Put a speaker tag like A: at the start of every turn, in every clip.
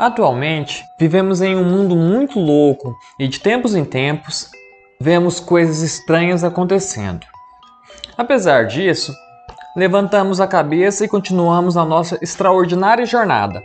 A: Atualmente, vivemos em um mundo muito louco e de tempos em tempos vemos coisas estranhas acontecendo. Apesar disso, levantamos a cabeça e continuamos a nossa extraordinária jornada.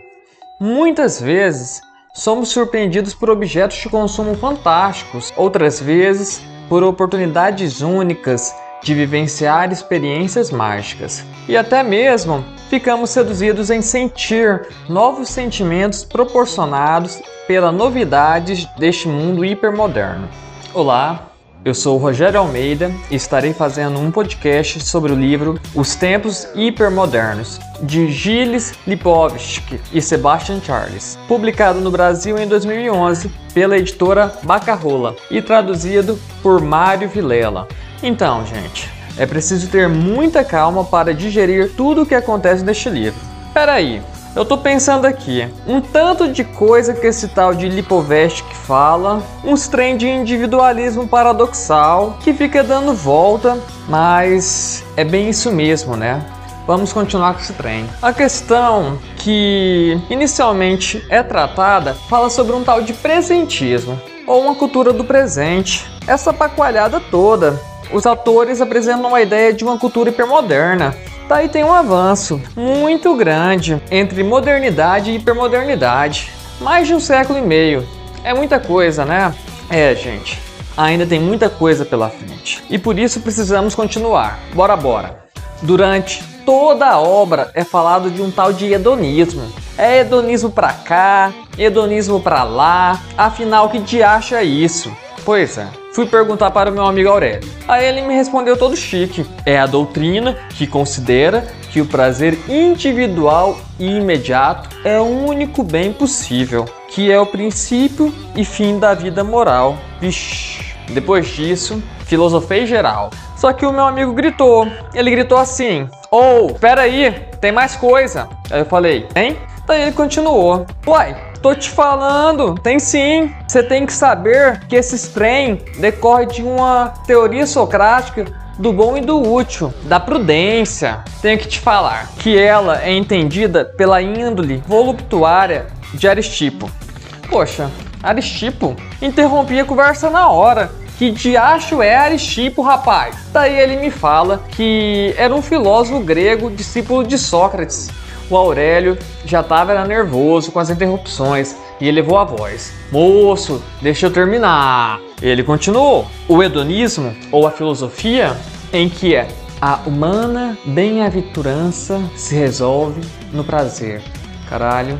A: Muitas vezes somos surpreendidos por objetos de consumo fantásticos, outras vezes por oportunidades únicas de vivenciar experiências mágicas. E até mesmo ficamos seduzidos em sentir novos sentimentos proporcionados pela novidade deste mundo hipermoderno. Olá, eu sou Rogério Almeida e estarei fazendo um podcast sobre o livro Os Tempos Hipermodernos, de Gilles Lipovetsky e Sebastian Charles, publicado no Brasil em 2011 pela editora Bacarrola e traduzido por Mário Vilela. Então, gente, é preciso ter muita calma para digerir tudo o que acontece neste livro. Peraí, eu tô pensando aqui, um tanto de coisa que esse tal de Lipovetsky fala, uns trem de individualismo paradoxal que fica dando volta, mas é bem isso mesmo, né? Vamos continuar com esse trem. A questão que inicialmente é tratada fala sobre um tal de presentismo, ou uma cultura do presente. Essa pacoalhada toda os autores apresentam a ideia de uma cultura hipermoderna. Daí tem um avanço muito grande entre modernidade e hipermodernidade. Mais de um século e meio. É muita coisa, né? É, gente. Ainda tem muita coisa pela frente. E por isso precisamos continuar. Bora, bora. Durante toda a obra é falado de um tal de hedonismo. É hedonismo pra cá, hedonismo pra lá. Afinal, que diacho é isso? Pois é. Fui perguntar para o meu amigo Aurélio. Aí ele me respondeu todo chique. É a doutrina que considera que o prazer individual e imediato é o único bem possível, que é o princípio e fim da vida moral. Vixe. Depois disso, filosofei geral. Só que o meu amigo gritou. Ele gritou assim: Ou, oh, peraí, tem mais coisa. Aí eu falei: Hein? Daí ele continuou: Uai, Tô te falando, tem sim. Você tem que saber que esse trem decorre de uma teoria socrática do bom e do útil, da prudência. Tenho que te falar que ela é entendida pela índole voluptuária de Aristipo. Poxa, Aristipo interrompi a conversa na hora. Que diacho é Aristipo, rapaz? Daí ele me fala que era um filósofo grego, discípulo de Sócrates, o Aurélio já estava nervoso com as interrupções e elevou a voz. Moço, deixa eu terminar. Ele continuou. O hedonismo, ou a filosofia, em que é a humana bem-aventurança se resolve no prazer. Caralho,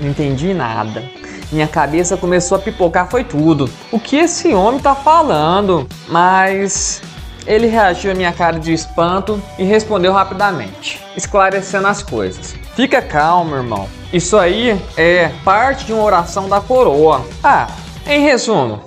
A: não entendi nada. Minha cabeça começou a pipocar, foi tudo. O que esse homem tá falando? Mas ele reagiu à minha cara de espanto e respondeu rapidamente, esclarecendo as coisas. Fica calmo, irmão. Isso aí é parte de uma oração da coroa. Ah, em resumo,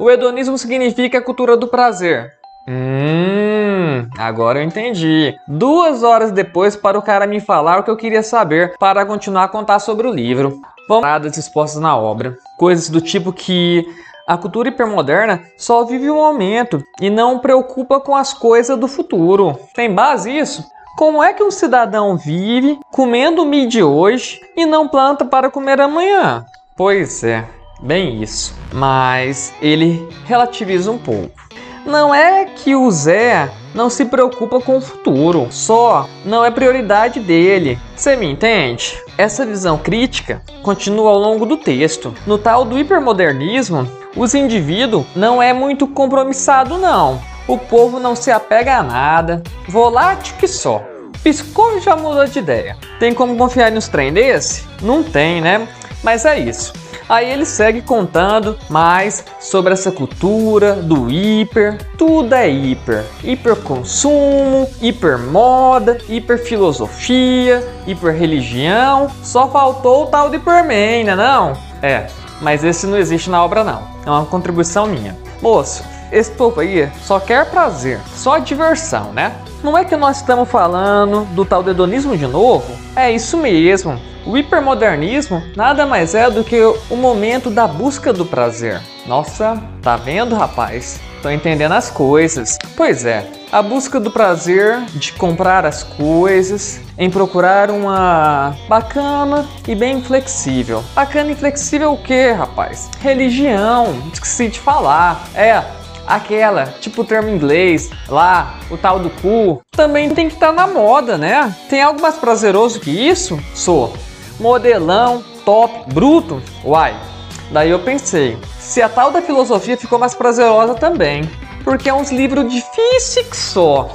A: o hedonismo significa a cultura do prazer. Hum, agora eu entendi. Duas horas depois para o cara me falar o que eu queria saber para continuar a contar sobre o livro. Vamos expostas na obra. Coisas do tipo que a cultura hipermoderna só vive o momento e não preocupa com as coisas do futuro. Tem base isso? Como é que um cidadão vive comendo o milho de hoje e não planta para comer amanhã? Pois é, bem isso. Mas ele relativiza um pouco. Não é que o Zé não se preocupa com o futuro, só não é prioridade dele. Você me entende? Essa visão crítica continua ao longo do texto. No tal do hipermodernismo, os indivíduos não é muito compromissado não o povo não se apega a nada, volátil que só. Piscou já mudou de ideia. Tem como confiar nos trem desse? Não tem, né? Mas é isso. Aí ele segue contando mais sobre essa cultura do hiper. Tudo é hiper. Hiperconsumo, hipermoda, hiperfilosofia, hiperreligião. Só faltou o tal de hiperman, né não? É, mas esse não existe na obra não. É uma contribuição minha. Moço, esse povo aí só quer prazer, só diversão, né? Não é que nós estamos falando do tal hedonismo de novo? É isso mesmo. O hipermodernismo nada mais é do que o momento da busca do prazer. Nossa, tá vendo, rapaz? tô entendendo as coisas. Pois é, a busca do prazer de comprar as coisas, em procurar uma bacana e bem flexível. Bacana e flexível o que, rapaz? Religião, esqueci de falar. É, aquela, tipo o termo inglês, lá, o tal do cu, também tem que estar tá na moda, né? Tem algo mais prazeroso que isso? Sou modelão, top, bruto? Uai. Daí eu pensei, se a tal da filosofia ficou mais prazerosa também, porque é uns livros difíceis só.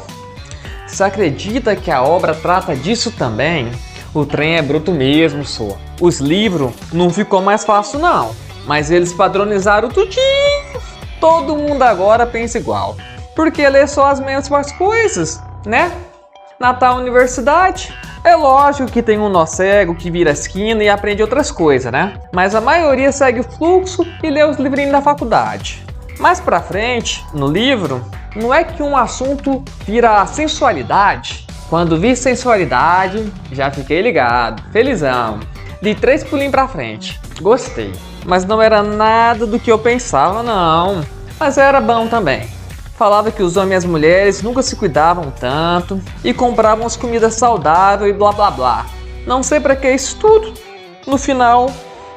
A: Você acredita que a obra trata disso também? O trem é bruto mesmo, só. Os livros não ficou mais fácil não, mas eles padronizaram tudinho. Todo mundo agora pensa igual, porque lê só as mesmas coisas, né? Natal Universidade, é lógico que tem um nó cego que vira esquina e aprende outras coisas, né? Mas a maioria segue o fluxo e lê os livrinhos da faculdade. Mais pra frente, no livro, não é que um assunto vira sensualidade. Quando vi sensualidade, já fiquei ligado, felizão. Li três pulinhos pra frente. Gostei. Mas não era nada do que eu pensava, não. Mas era bom também falava que os homens e as mulheres nunca se cuidavam tanto e compravam as comidas saudáveis e blá blá blá. Não sei para que isso tudo. No final,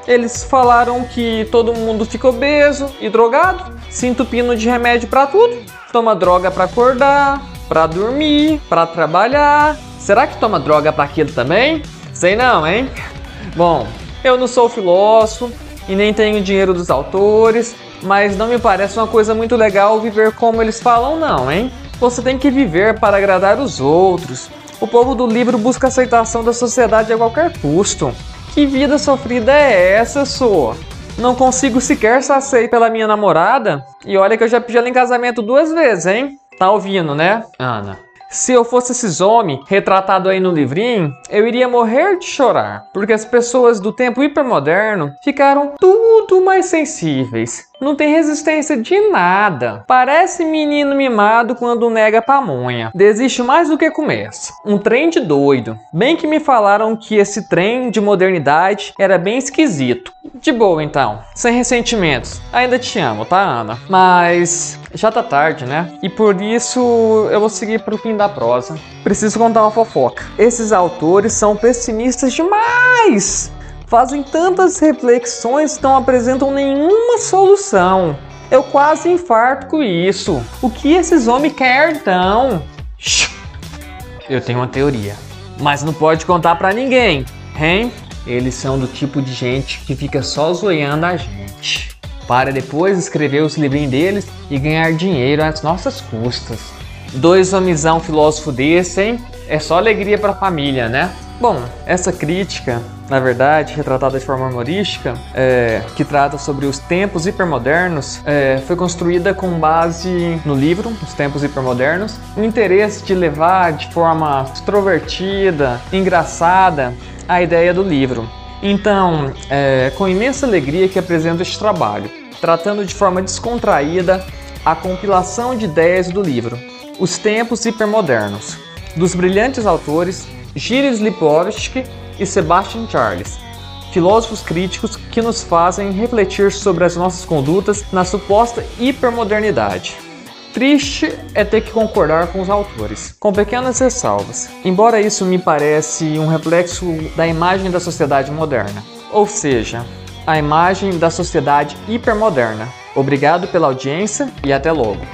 A: eles falaram que todo mundo fica obeso e drogado, se entupindo de remédio para tudo. Toma droga para acordar, para dormir, para trabalhar. Será que toma droga para aquilo também? Sei não, hein? Bom, eu não sou filósofo e nem tenho dinheiro dos autores, mas não me parece uma coisa muito legal viver como eles falam, não, hein? Você tem que viver para agradar os outros. O povo do livro busca aceitação da sociedade a qualquer custo. Que vida sofrida é essa, sua? Não consigo sequer aceito pela minha namorada? E olha que eu já pedi ela em casamento duas vezes, hein? Tá ouvindo, né, Ana? Se eu fosse esses homens retratado aí no livrinho, eu iria morrer de chorar, porque as pessoas do tempo hipermoderno ficaram tudo mais sensíveis. Não tem resistência de nada. Parece menino mimado quando nega pamonha. Desiste mais do que começa. Um trem de doido. Bem que me falaram que esse trem de modernidade era bem esquisito. De boa então, sem ressentimentos. Ainda te amo, tá, Ana? Mas já tá tarde, né? E por isso eu vou seguir pro fim da prosa. Preciso contar uma fofoca. Esses autores são pessimistas demais fazem tantas reflexões e não apresentam nenhuma solução. Eu quase infarto com isso. O que esses homens querem então? Eu tenho uma teoria, mas não pode contar para ninguém, hein? Eles são do tipo de gente que fica só zoiando a gente, para depois escrever os livrinhos deles e ganhar dinheiro às nossas custas. Dois homizão filósofo desse, hein? É só alegria para a família, né? Bom, essa crítica na verdade, retratada de forma humorística, é, que trata sobre os tempos hipermodernos, é, foi construída com base no livro Os Tempos Hipermodernos, o interesse de levar de forma extrovertida, engraçada, a ideia do livro. Então, é com imensa alegria que apresento este trabalho, tratando de forma descontraída a compilação de ideias do livro Os Tempos Hipermodernos, dos brilhantes autores Gilles Lipovetsky e Sebastian Charles, filósofos críticos que nos fazem refletir sobre as nossas condutas na suposta hipermodernidade. Triste é ter que concordar com os autores, com pequenas ressalvas, embora isso me parece um reflexo da imagem da sociedade moderna, ou seja, a imagem da sociedade hipermoderna. Obrigado pela audiência e até logo.